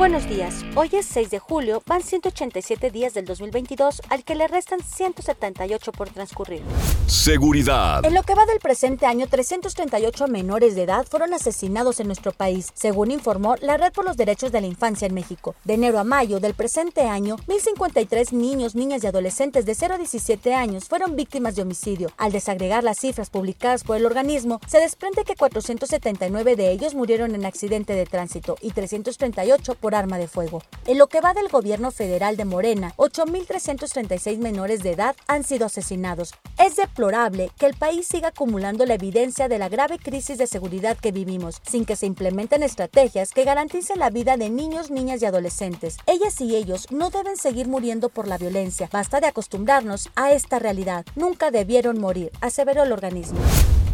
Buenos días. Hoy es 6 de julio, van 187 días del 2022 al que le restan 178 por transcurrir. Seguridad. En lo que va del presente año, 338 menores de edad fueron asesinados en nuestro país, según informó la Red por los Derechos de la Infancia en México. De enero a mayo del presente año, 1.053 niños, niñas y adolescentes de 0 a 17 años fueron víctimas de homicidio. Al desagregar las cifras publicadas por el organismo, se desprende que 479 de ellos murieron en accidente de tránsito y 338 por arma de fuego. En lo que va del gobierno federal de Morena, 8.336 menores de edad han sido asesinados. Es deplorable que el país siga acumulando la evidencia de la grave crisis de seguridad que vivimos, sin que se implementen estrategias que garanticen la vida de niños, niñas y adolescentes. Ellas y ellos no deben seguir muriendo por la violencia. Basta de acostumbrarnos a esta realidad. Nunca debieron morir, aseveró el organismo.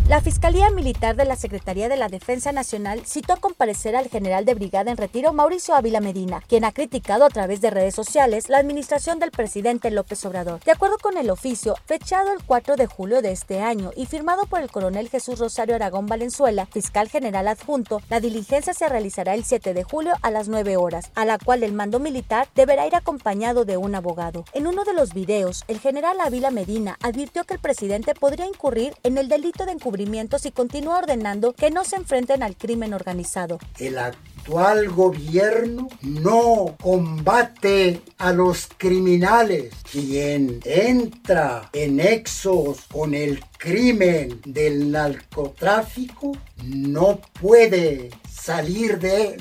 La Fiscalía Militar de la Secretaría de la Defensa Nacional citó a comparecer al general de brigada en retiro Mauricio Ávila Medina, quien ha criticado a través de redes sociales la administración del presidente López Obrador. De acuerdo con el oficio, fechado el 4 de julio de este año y firmado por el coronel Jesús Rosario Aragón Valenzuela, fiscal general adjunto, la diligencia se realizará el 7 de julio a las 9 horas, a la cual el mando militar deberá ir acompañado de un abogado. En uno de los videos, el general Ávila Medina advirtió que el presidente podría incurrir en el delito de encubrimiento y continúa ordenando que no se enfrenten al crimen organizado. El actual gobierno no combate a los criminales. Quien entra en nexos con el crimen del narcotráfico no puede salir de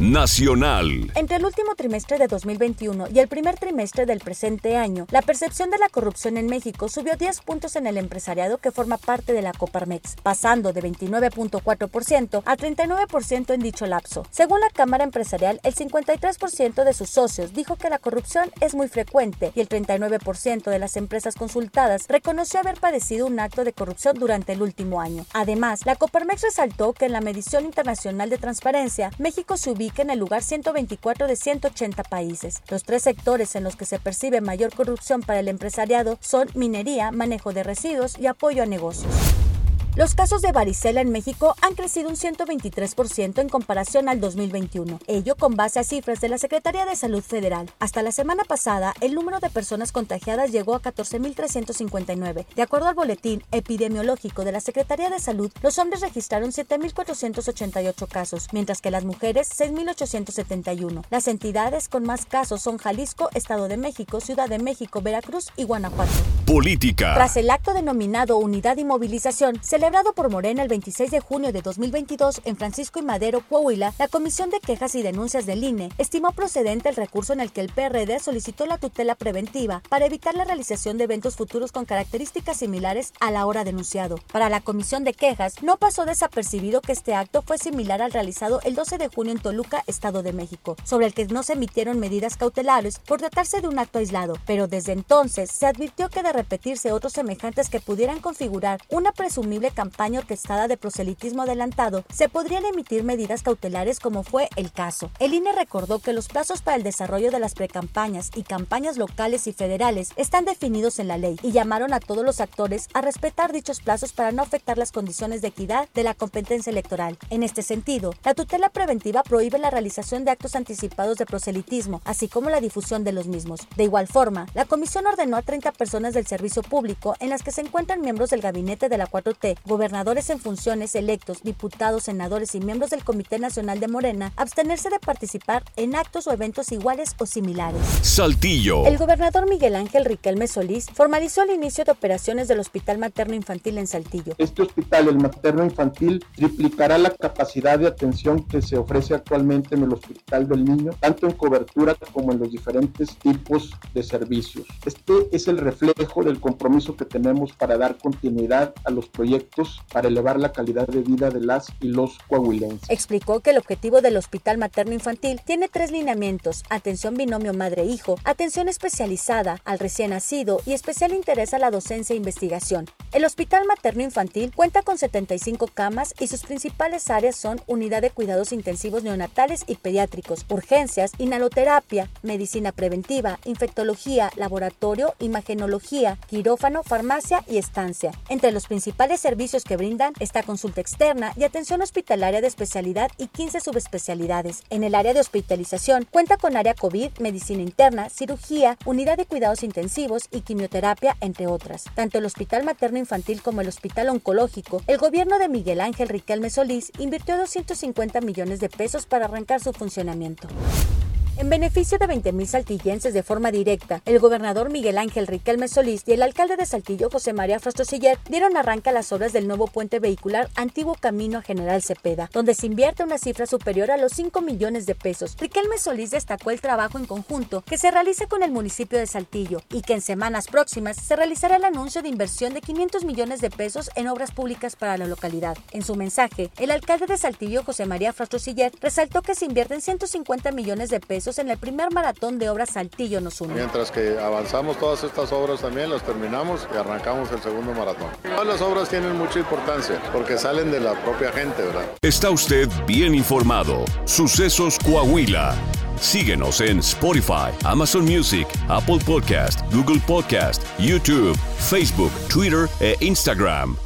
Nacional. Entre el último trimestre de 2021 y el primer trimestre del presente año, la percepción de la corrupción en México subió 10 puntos en el empresariado que forma parte de la Coparmex, pasando de 29.4% a 39% en dicho lapso. Según la Cámara Empresarial, el 53% de sus socios dijo que la corrupción es muy frecuente y el 39% de las empresas consultadas reconoció haber padecido un acto de corrupción durante el último año. Además, la Coparmex resaltó que en la medición internacional de transparencia, México se ubica en el lugar 124 de 180 países. Los tres sectores en los que se percibe mayor corrupción para el empresariado son minería, manejo de residuos y apoyo a negocios. Los casos de varicela en México han crecido un 123% en comparación al 2021, ello con base a cifras de la Secretaría de Salud Federal. Hasta la semana pasada, el número de personas contagiadas llegó a 14.359. De acuerdo al boletín epidemiológico de la Secretaría de Salud, los hombres registraron 7.488 casos, mientras que las mujeres 6.871. Las entidades con más casos son Jalisco, Estado de México, Ciudad de México, Veracruz y Guanajuato. Política. Tras el acto denominado Unidad y Movilización, se Celebrado por Morena el 26 de junio de 2022 en Francisco y Madero, Coahuila, la Comisión de Quejas y Denuncias del INE estimó procedente el recurso en el que el PRD solicitó la tutela preventiva para evitar la realización de eventos futuros con características similares a la hora denunciado. Para la Comisión de Quejas, no pasó desapercibido que este acto fue similar al realizado el 12 de junio en Toluca, Estado de México, sobre el que no se emitieron medidas cautelares por tratarse de un acto aislado, pero desde entonces se advirtió que de repetirse otros semejantes que pudieran configurar una presumible campaña orquestada de proselitismo adelantado, se podrían emitir medidas cautelares como fue el caso. El INE recordó que los plazos para el desarrollo de las precampañas y campañas locales y federales están definidos en la ley y llamaron a todos los actores a respetar dichos plazos para no afectar las condiciones de equidad de la competencia electoral. En este sentido, la tutela preventiva prohíbe la realización de actos anticipados de proselitismo, así como la difusión de los mismos. De igual forma, la comisión ordenó a 30 personas del servicio público, en las que se encuentran miembros del gabinete de la 4T, gobernadores en funciones electos, diputados, senadores y miembros del Comité Nacional de Morena abstenerse de participar en actos o eventos iguales o similares. Saltillo. El gobernador Miguel Ángel Riquelme Solís formalizó el inicio de operaciones del Hospital Materno Infantil en Saltillo. Este hospital, el materno infantil, triplicará la capacidad de atención que se ofrece actualmente en el Hospital del Niño, tanto en cobertura como en los diferentes tipos de servicios. Este es el reflejo del compromiso que tenemos para dar continuidad a los proyectos proyectos para elevar la calidad de vida de las y los coahuilenses. Explicó que el objetivo del Hospital Materno Infantil tiene tres lineamientos, atención binomio madre-hijo, atención especializada al recién nacido y especial interés a la docencia e investigación. El Hospital Materno Infantil cuenta con 75 camas y sus principales áreas son unidad de cuidados intensivos neonatales y pediátricos, urgencias, inhaloterapia, medicina preventiva, infectología, laboratorio, imagenología, quirófano, farmacia y estancia. Entre los principales servicios que brindan está consulta externa y atención hospitalaria de especialidad y 15 subespecialidades. En el área de hospitalización cuenta con área COVID, medicina interna, cirugía, unidad de cuidados intensivos y quimioterapia, entre otras. Tanto el Hospital Materno Infantil como el Hospital Oncológico, el gobierno de Miguel Ángel Riquelme Solís invirtió 250 millones de pesos para arrancar su funcionamiento. En beneficio de 20.000 saltillenses de forma directa, el gobernador Miguel Ángel Riquelme Solís y el alcalde de Saltillo José María Frostosiller dieron arranque a las obras del nuevo puente vehicular Antiguo Camino General Cepeda, donde se invierte una cifra superior a los 5 millones de pesos. Riquelme Solís destacó el trabajo en conjunto que se realiza con el municipio de Saltillo y que en semanas próximas se realizará el anuncio de inversión de 500 millones de pesos en obras públicas para la localidad. En su mensaje, el alcalde de Saltillo José María Frostosiller resaltó que se invierten 150 millones de pesos en el primer maratón de obras Saltillo nos une. Mientras que avanzamos todas estas obras también, las terminamos y arrancamos el segundo maratón. Todas las obras tienen mucha importancia porque salen de la propia gente, ¿verdad? Está usted bien informado. Sucesos Coahuila. Síguenos en Spotify, Amazon Music, Apple Podcast, Google Podcast, YouTube, Facebook, Twitter e Instagram.